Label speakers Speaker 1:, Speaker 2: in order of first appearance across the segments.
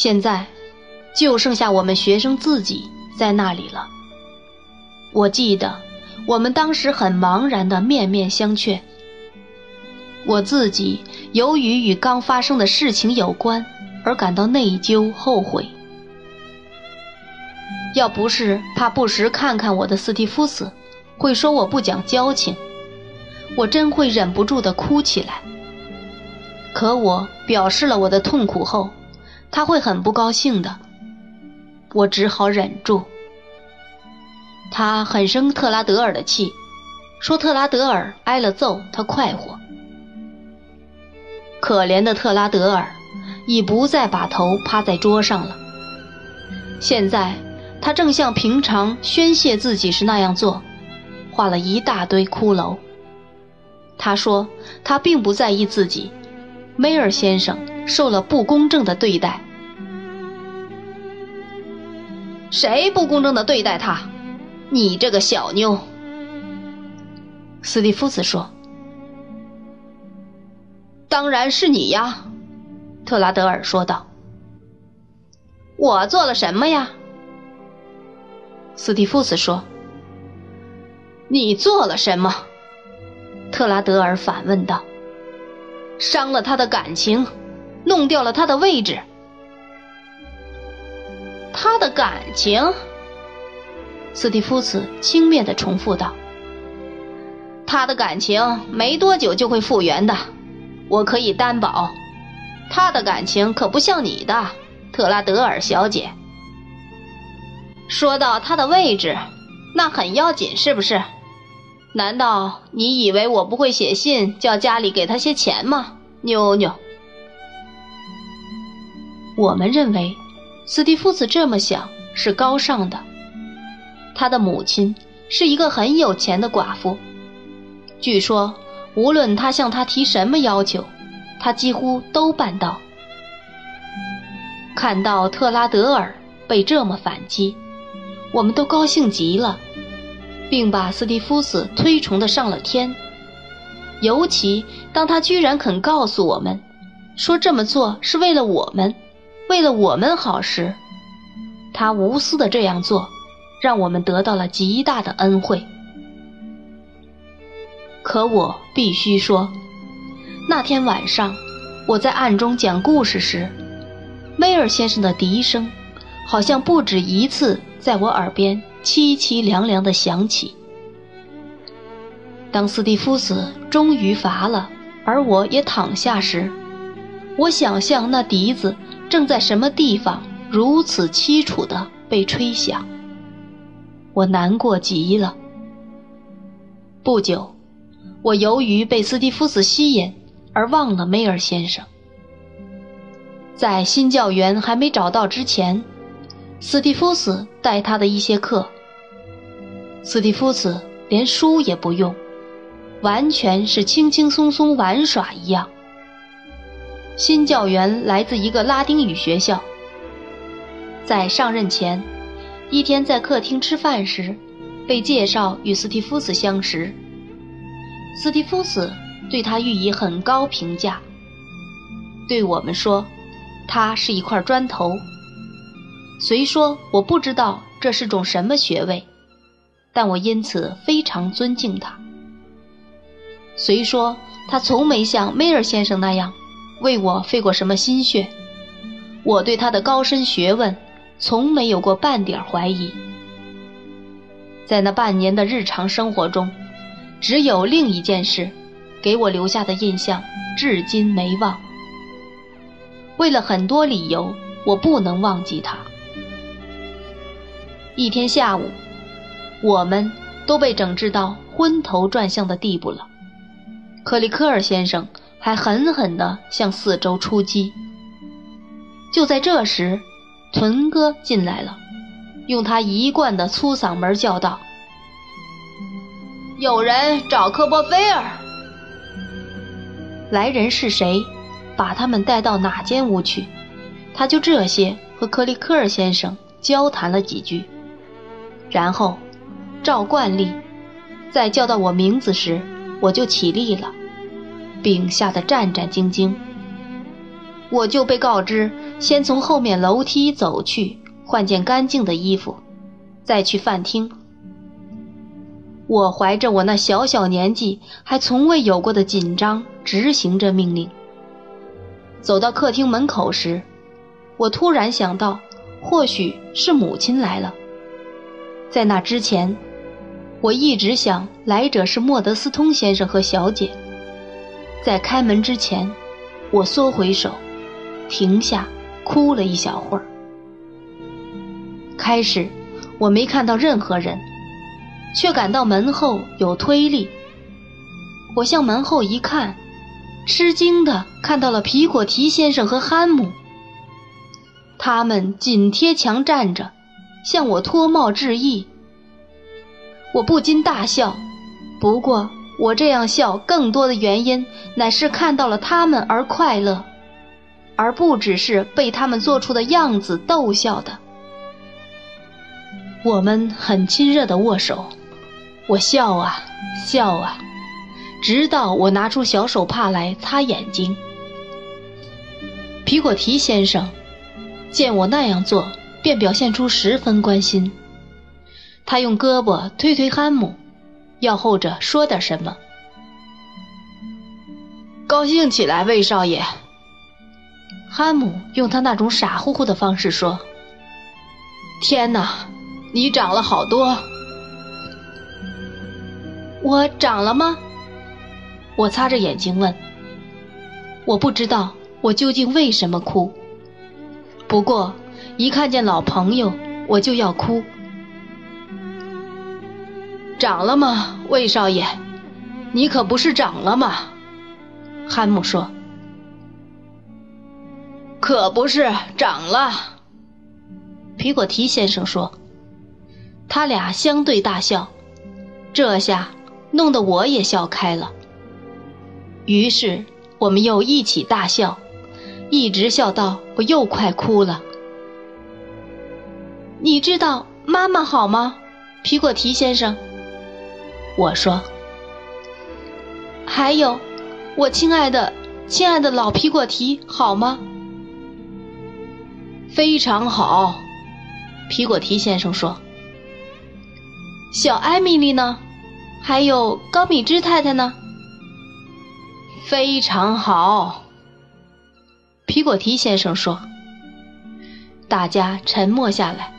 Speaker 1: 现在，就剩下我们学生自己在那里了。我记得，我们当时很茫然的面面相觑。我自己由于与刚发生的事情有关，而感到内疚后悔。要不是怕不时看看我的斯蒂夫斯，会说我不讲交情，我真会忍不住的哭起来。可我表示了我的痛苦后，他会很不高兴的。我只好忍住。他很生特拉德尔的气，说特拉德尔挨了揍，他快活。可怜的特拉德尔已不再把头趴在桌上了。现在他正像平常宣泄自己时那样做，画了一大堆骷髅。他说他并不在意自己，梅尔先生受了不公正的对待。谁不公正的对待他？你这个小妞。斯蒂夫斯说。当然是你呀，特拉德尔说道。我做了什么呀？斯蒂夫斯说。你做了什么？特拉德尔反问道。伤了他的感情，弄掉了他的位置。他的感情？斯蒂夫斯轻蔑的重复道。他的感情没多久就会复原的。我可以担保，他的感情可不像你的，特拉德尔小姐。说到他的位置，那很要紧，是不是？难道你以为我不会写信叫家里给他些钱吗，妞妞？我们认为，斯蒂夫斯这么想是高尚的。他的母亲是一个很有钱的寡妇，据说。无论他向他提什么要求，他几乎都办到。看到特拉德尔被这么反击，我们都高兴极了，并把斯蒂夫斯推崇的上了天。尤其当他居然肯告诉我们，说这么做是为了我们，为了我们好时，他无私的这样做，让我们得到了极大的恩惠。可我必须说，那天晚上我在暗中讲故事时，威尔先生的笛声好像不止一次在我耳边凄凄凉凉地响起。当斯蒂夫斯终于乏了，而我也躺下时，我想象那笛子正在什么地方如此凄楚地被吹响，我难过极了。不久。我由于被斯蒂夫斯吸引而忘了梅尔先生。在新教员还没找到之前，斯蒂夫斯带他的一些课。斯蒂夫斯连书也不用，完全是轻轻松松玩耍一样。新教员来自一个拉丁语学校。在上任前，一天在客厅吃饭时，被介绍与斯蒂夫斯相识。斯蒂夫斯对他予以很高评价，对我们说，他是一块砖头。虽说我不知道这是种什么学位，但我因此非常尊敬他。虽说他从没像梅尔先生那样为我费过什么心血，我对他的高深学问从没有过半点怀疑。在那半年的日常生活中。只有另一件事，给我留下的印象至今没忘。为了很多理由，我不能忘记他。一天下午，我们都被整治到昏头转向的地步了。克里科尔先生还狠狠地向四周出击。就在这时，屯哥进来了，用他一贯的粗嗓门叫道。有人找科波菲尔。来人是谁？把他们带到哪间屋去？他就这些和克里克尔先生交谈了几句，然后照惯例，在叫到我名字时，我就起立了，并吓得战战兢兢。我就被告知先从后面楼梯走去，换件干净的衣服，再去饭厅。我怀着我那小小年纪还从未有过的紧张，执行着命令。走到客厅门口时，我突然想到，或许是母亲来了。在那之前，我一直想来者是莫德斯通先生和小姐。在开门之前，我缩回手，停下，哭了一小会儿。开始，我没看到任何人。却感到门后有推力。我向门后一看，吃惊的看到了皮果提先生和憨姆。他们紧贴墙站着，向我脱帽致意。我不禁大笑，不过我这样笑更多的原因乃是看到了他们而快乐，而不只是被他们做出的样子逗笑的。我们很亲热的握手。我笑啊笑啊，直到我拿出小手帕来擦眼睛。皮果提先生见我那样做，便表现出十分关心。他用胳膊推推汉姆，要后者说点什么。
Speaker 2: 高兴起来，魏少爷。
Speaker 1: 汉姆用他那种傻乎乎的方式说：“
Speaker 2: 天哪，你长了好多。”
Speaker 1: 我长了吗？我擦着眼睛问。我不知道我究竟为什么哭。不过一看见老朋友，我就要哭。
Speaker 2: 长了吗，魏少爷？你可不是长了吗？
Speaker 1: 汉姆说。
Speaker 2: 可不是长了。
Speaker 1: 皮果提先生说。他俩相对大笑。这下。弄得我也笑开了，于是我们又一起大笑，一直笑到我又快哭了。你知道妈妈好吗，皮果提先生？我说。还有，我亲爱的、亲爱的老皮果提好吗？
Speaker 2: 非常好，
Speaker 1: 皮果提先生说。小艾米丽呢？还有高米芝太太呢，
Speaker 2: 非常好。
Speaker 1: 皮果提先生说。大家沉默下来。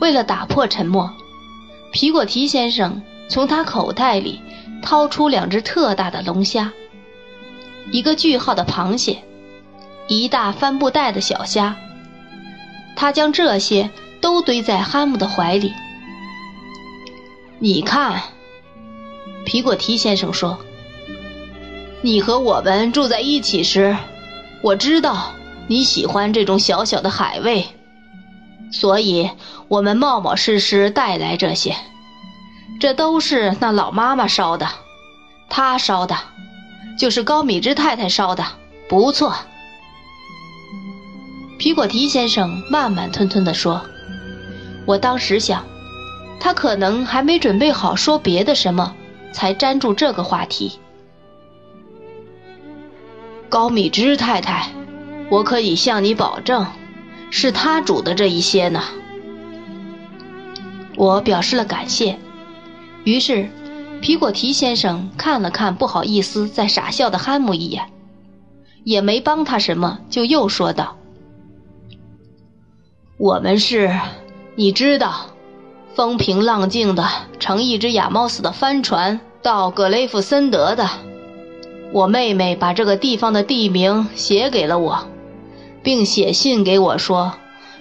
Speaker 1: 为了打破沉默，皮果提先生从他口袋里掏出两只特大的龙虾，一个句号的螃蟹，一大帆布袋的小虾。他将这些都堆在哈姆的怀里。你看。皮果提先生说：“
Speaker 2: 你和我们住在一起时，我知道你喜欢这种小小的海味，所以我们冒冒失失带来这些。这都是那老妈妈烧的，她烧的，就是高米芝太太烧的，不错。”
Speaker 1: 皮果提先生慢慢吞吞地说：“我当时想，他可能还没准备好说别的什么。”才粘住这个话题。
Speaker 2: 高米芝太太，我可以向你保证，是她煮的这一些呢。
Speaker 1: 我表示了感谢。于是，皮果提先生看了看不好意思在傻笑的汉姆一眼，也没帮他什么，就又说道：“
Speaker 2: 我们是，你知道。”风平浪静的乘一只亚猫似的帆船到格雷夫森德的，我妹妹把这个地方的地名写给了我，并写信给我说，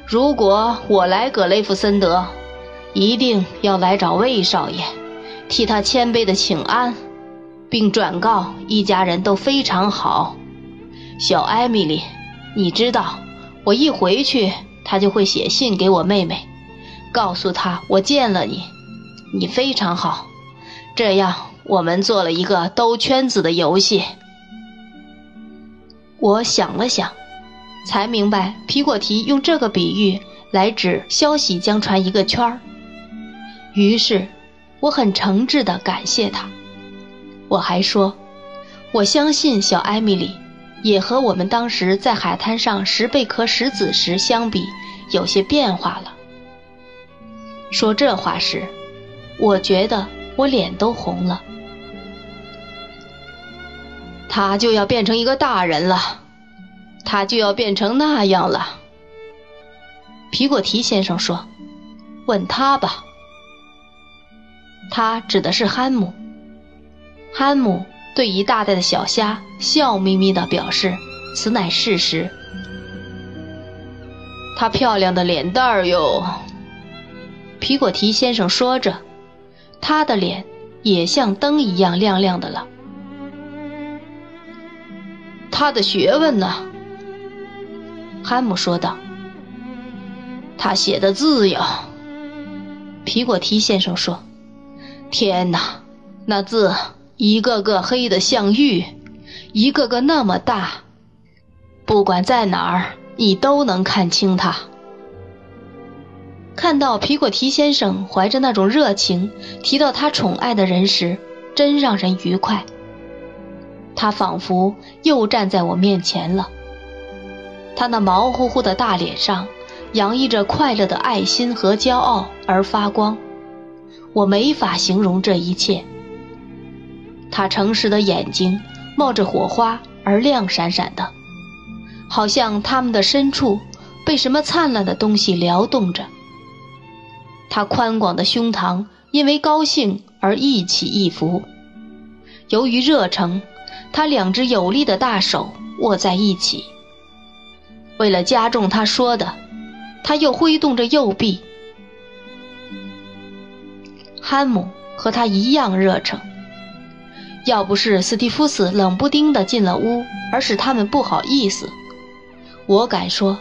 Speaker 2: 如果我来格雷夫森德，一定要来找魏少爷，替他谦卑的请安，并转告一家人都非常好。小艾米丽，你知道，我一回去，他就会写信给我妹妹。告诉她我见了你，你非常好。这样，我们做了一个兜圈子的游戏。
Speaker 1: 我想了想，才明白皮果提用这个比喻来指消息将传一个圈儿。于是，我很诚挚地感谢他。我还说，我相信小艾米丽，也和我们当时在海滩上拾贝壳石子时相比，有些变化了。说这话时，我觉得我脸都红了。
Speaker 2: 他就要变成一个大人了，他就要变成那样了。
Speaker 1: 皮果提先生说：“问他吧。”他指的是憨姆。憨姆对一大袋的小虾笑眯眯地表示：“此乃事实。”
Speaker 2: 他漂亮的脸蛋哟，
Speaker 1: 皮果提先生说着，他的脸也像灯一样亮亮的了。
Speaker 2: 他的学问呢？
Speaker 1: 憨姆说道。
Speaker 2: 他写的字呀，
Speaker 1: 皮果提先生说：“
Speaker 2: 天哪，那字一个个黑的像玉，一个个那么大，不管在哪儿，你都能看清他。”
Speaker 1: 看到皮果提先生怀着那种热情提到他宠爱的人时，真让人愉快。他仿佛又站在我面前了，他那毛乎乎的大脸上。洋溢着快乐的爱心和骄傲而发光，我没法形容这一切。他诚实的眼睛冒着火花而亮闪闪的，好像他们的深处被什么灿烂的东西撩动着。他宽广的胸膛因为高兴而一起一伏，由于热诚，他两只有力的大手握在一起。为了加重他说的。他又挥动着右臂，憨姆和他一样热诚。要不是斯蒂夫斯冷不丁的进了屋，而使他们不好意思，我敢说，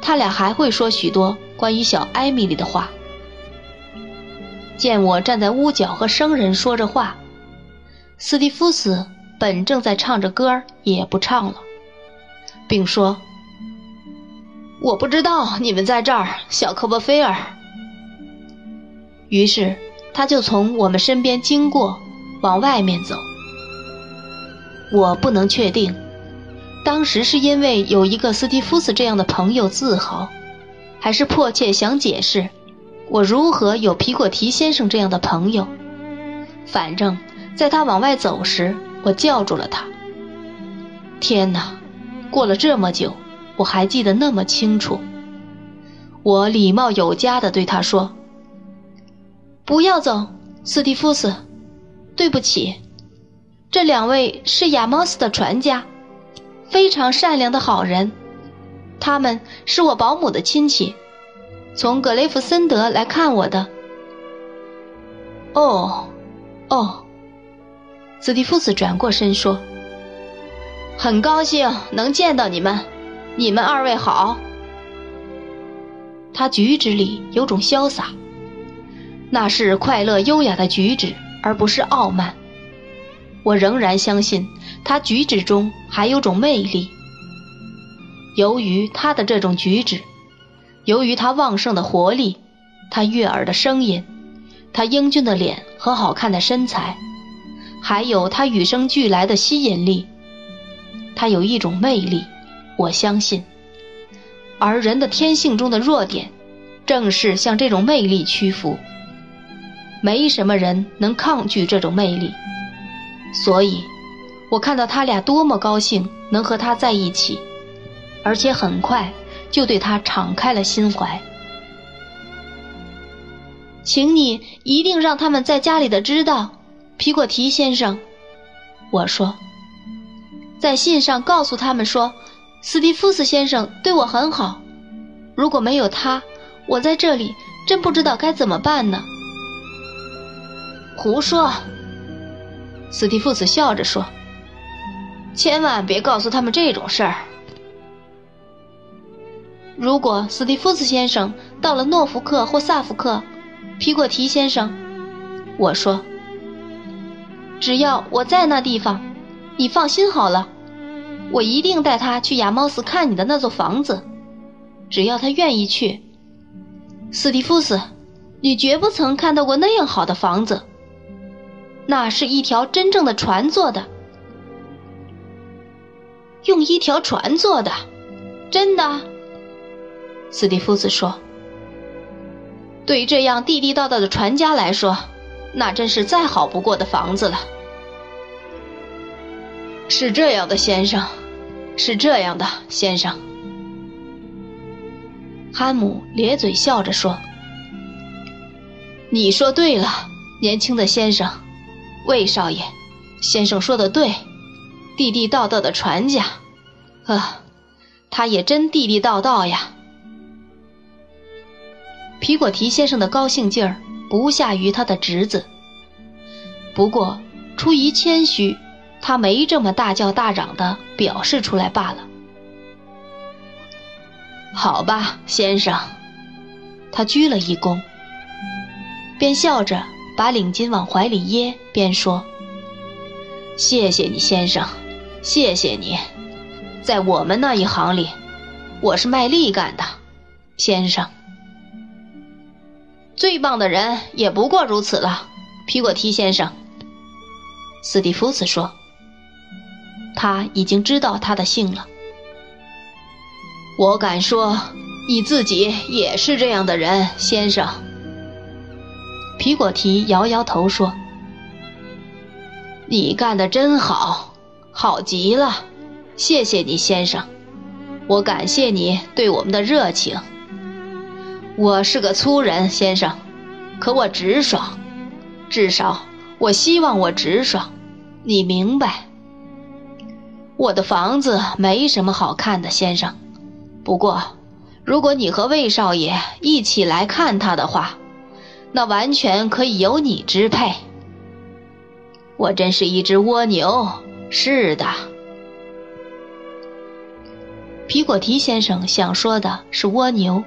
Speaker 1: 他俩还会说许多关于小艾米丽的话。见我站在屋角和生人说着话，斯蒂夫斯本正在唱着歌，也不唱了，并说。
Speaker 2: 我不知道你们在这儿，小科波菲尔。
Speaker 1: 于是他就从我们身边经过，往外面走。我不能确定，当时是因为有一个斯蒂夫斯这样的朋友自豪，还是迫切想解释我如何有皮果提先生这样的朋友。反正，在他往外走时，我叫住了他。天哪，过了这么久。我还记得那么清楚。我礼貌有加的对他说：“不要走，斯蒂夫斯，对不起，这两位是亚莫斯的船家，非常善良的好人，他们是我保姆的亲戚，从格雷夫森德来看我的。”
Speaker 2: 哦，哦，
Speaker 1: 斯蒂夫斯转过身说：“
Speaker 2: 很高兴能见到你们。”你们二位好。
Speaker 1: 他举止里有种潇洒，那是快乐优雅的举止，而不是傲慢。我仍然相信他举止中还有种魅力。由于他的这种举止，由于他旺盛的活力，他悦耳的声音，他英俊的脸和好看的身材，还有他与生俱来的吸引力，他有一种魅力。我相信，而人的天性中的弱点，正是向这种魅力屈服。没什么人能抗拒这种魅力，所以，我看到他俩多么高兴能和他在一起，而且很快就对他敞开了心怀。请你一定让他们在家里的知道，皮果提先生，我说，在信上告诉他们说。斯蒂夫斯先生对我很好，如果没有他，我在这里真不知道该怎么办呢。
Speaker 2: 胡说！斯蒂夫斯笑着说：“千万别告诉他们这种事儿。
Speaker 1: 如果斯蒂夫斯先生到了诺福克或萨福克，皮果提先生，我说，只要我在那地方，你放心好了。”我一定带他去亚猫斯看你的那座房子，只要他愿意去。斯蒂夫斯，你绝不曾看到过那样好的房子。那是一条真正的船做的。
Speaker 2: 用一条船做的，真的。斯蒂夫斯说：“对于这样地地道道的船家来说，那真是再好不过的房子了。”是这样的，先生，是这样的，先生。
Speaker 1: 哈姆咧嘴笑着说：“
Speaker 2: 你说对了，年轻的先生，魏少爷，先生说的对，地地道道的船家，啊，他也真地地道道呀。”
Speaker 1: 皮果提先生的高兴劲儿不下于他的侄子，不过出于谦虚，他没这么大叫大嚷的表示出来罢了。
Speaker 2: 好吧，先生，
Speaker 1: 他鞠了一躬，便笑着把领巾往怀里掖，边说：“
Speaker 2: 谢谢你，先生，谢谢你，在我们那一行里，我是卖力干的，先生。”最棒的人也不过如此了，皮果提先生。
Speaker 1: 斯蒂夫斯说：“他已经知道他的姓了。”
Speaker 2: 我敢说，你自己也是这样的人，先生。
Speaker 1: 皮果提摇摇头说：“
Speaker 2: 你干的真好，好极了，谢谢你，先生。我感谢你对我们的热情。”我是个粗人，先生，可我直爽，至少我希望我直爽，你明白？我的房子没什么好看的，先生。不过，如果你和魏少爷一起来看他的话，那完全可以由你支配。我真是一只蜗牛，是的。
Speaker 1: 皮果提先生想说的是蜗牛。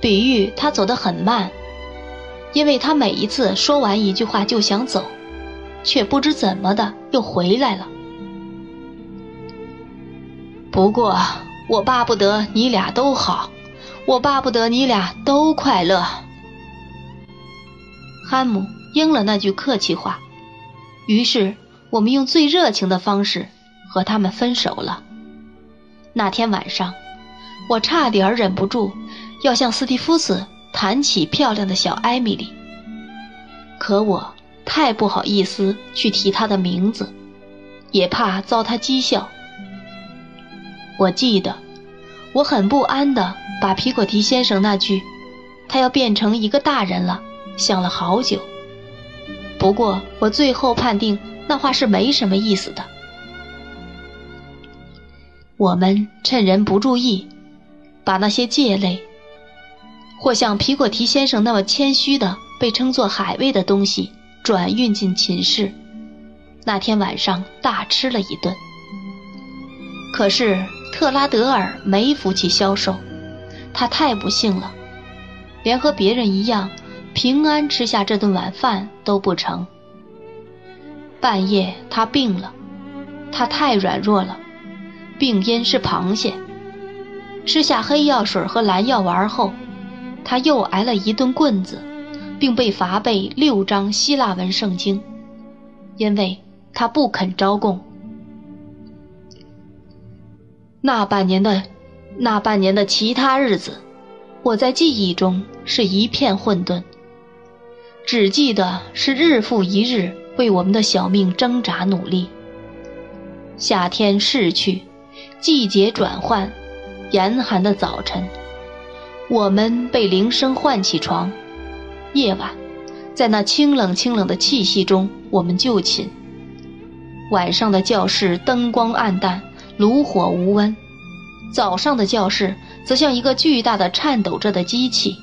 Speaker 1: 比喻他走得很慢，因为他每一次说完一句话就想走，却不知怎么的又回来了。
Speaker 2: 不过我巴不得你俩都好，我巴不得你俩都快乐。
Speaker 1: 汉姆应了那句客气话，于是我们用最热情的方式和他们分手了。那天晚上，我差点忍不住。要向斯蒂夫斯谈起漂亮的小艾米丽，可我太不好意思去提她的名字，也怕遭他讥笑。我记得，我很不安的把皮果提先生那句“他要变成一个大人了”想了好久。不过我最后判定那话是没什么意思的。我们趁人不注意，把那些芥类。或像皮果提先生那么谦虚的被称作海味的东西转运进寝室，那天晚上大吃了一顿。可是特拉德尔没福气消受，他太不幸了，连和别人一样平安吃下这顿晚饭都不成。半夜他病了，他太软弱了，病因是螃蟹。吃下黑药水和蓝药丸后。他又挨了一顿棍子，并被罚背六章希腊文圣经，因为他不肯招供。那半年的那半年的其他日子，我在记忆中是一片混沌，只记得是日复一日为我们的小命挣扎努力。夏天逝去，季节转换，严寒的早晨。我们被铃声唤起床，夜晚，在那清冷清冷的气息中，我们就寝。晚上的教室灯光暗淡，炉火无温；早上的教室则像一个巨大的颤抖着的机器，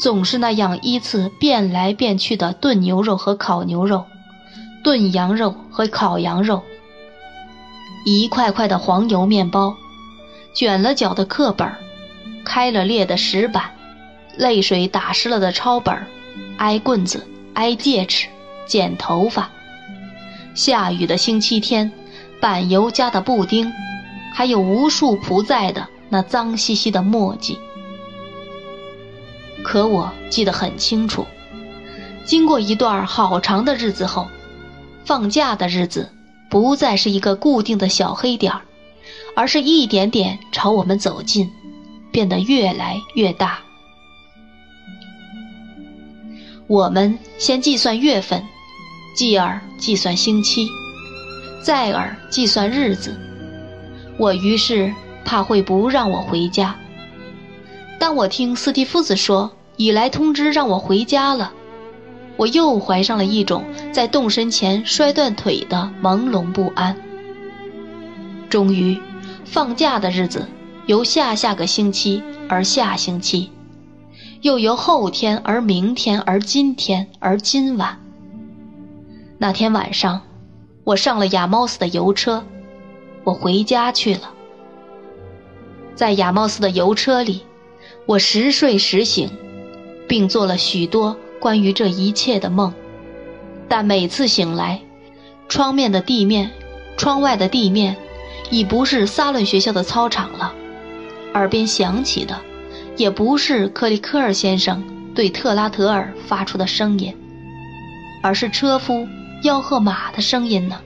Speaker 1: 总是那样依次变来变去的炖牛肉和烤牛肉，炖羊肉和烤羊肉，一块块的黄油面包，卷了角的课本。开了裂的石板，泪水打湿了的抄本，挨棍子，挨戒尺，剪头发。下雨的星期天，板油加的布丁，还有无数不在的那脏兮兮的墨迹。可我记得很清楚，经过一段好长的日子后，放假的日子不再是一个固定的小黑点儿，而是一点点朝我们走近，变得越来越大。我们先计算月份，继而计算星期，再而计算日子。我于是怕会不让我回家。但我听斯蒂夫子说已来通知让我回家了，我又怀上了一种在动身前摔断腿的朦胧不安。终于，放假的日子由下下个星期而下星期，又由后天而明天而今天而今晚。那天晚上，我上了亚猫斯的油车，我回家去了。在亚猫斯的油车里。我时睡时醒，并做了许多关于这一切的梦，但每次醒来，窗面的地面，窗外的地面，已不是萨伦学校的操场了。耳边响起的，也不是克里科尔先生对特拉特尔发出的声音，而是车夫吆喝马的声音呢。